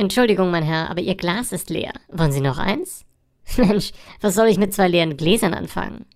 Entschuldigung, mein Herr, aber Ihr Glas ist leer. Wollen Sie noch eins? Mensch, was soll ich mit zwei leeren Gläsern anfangen?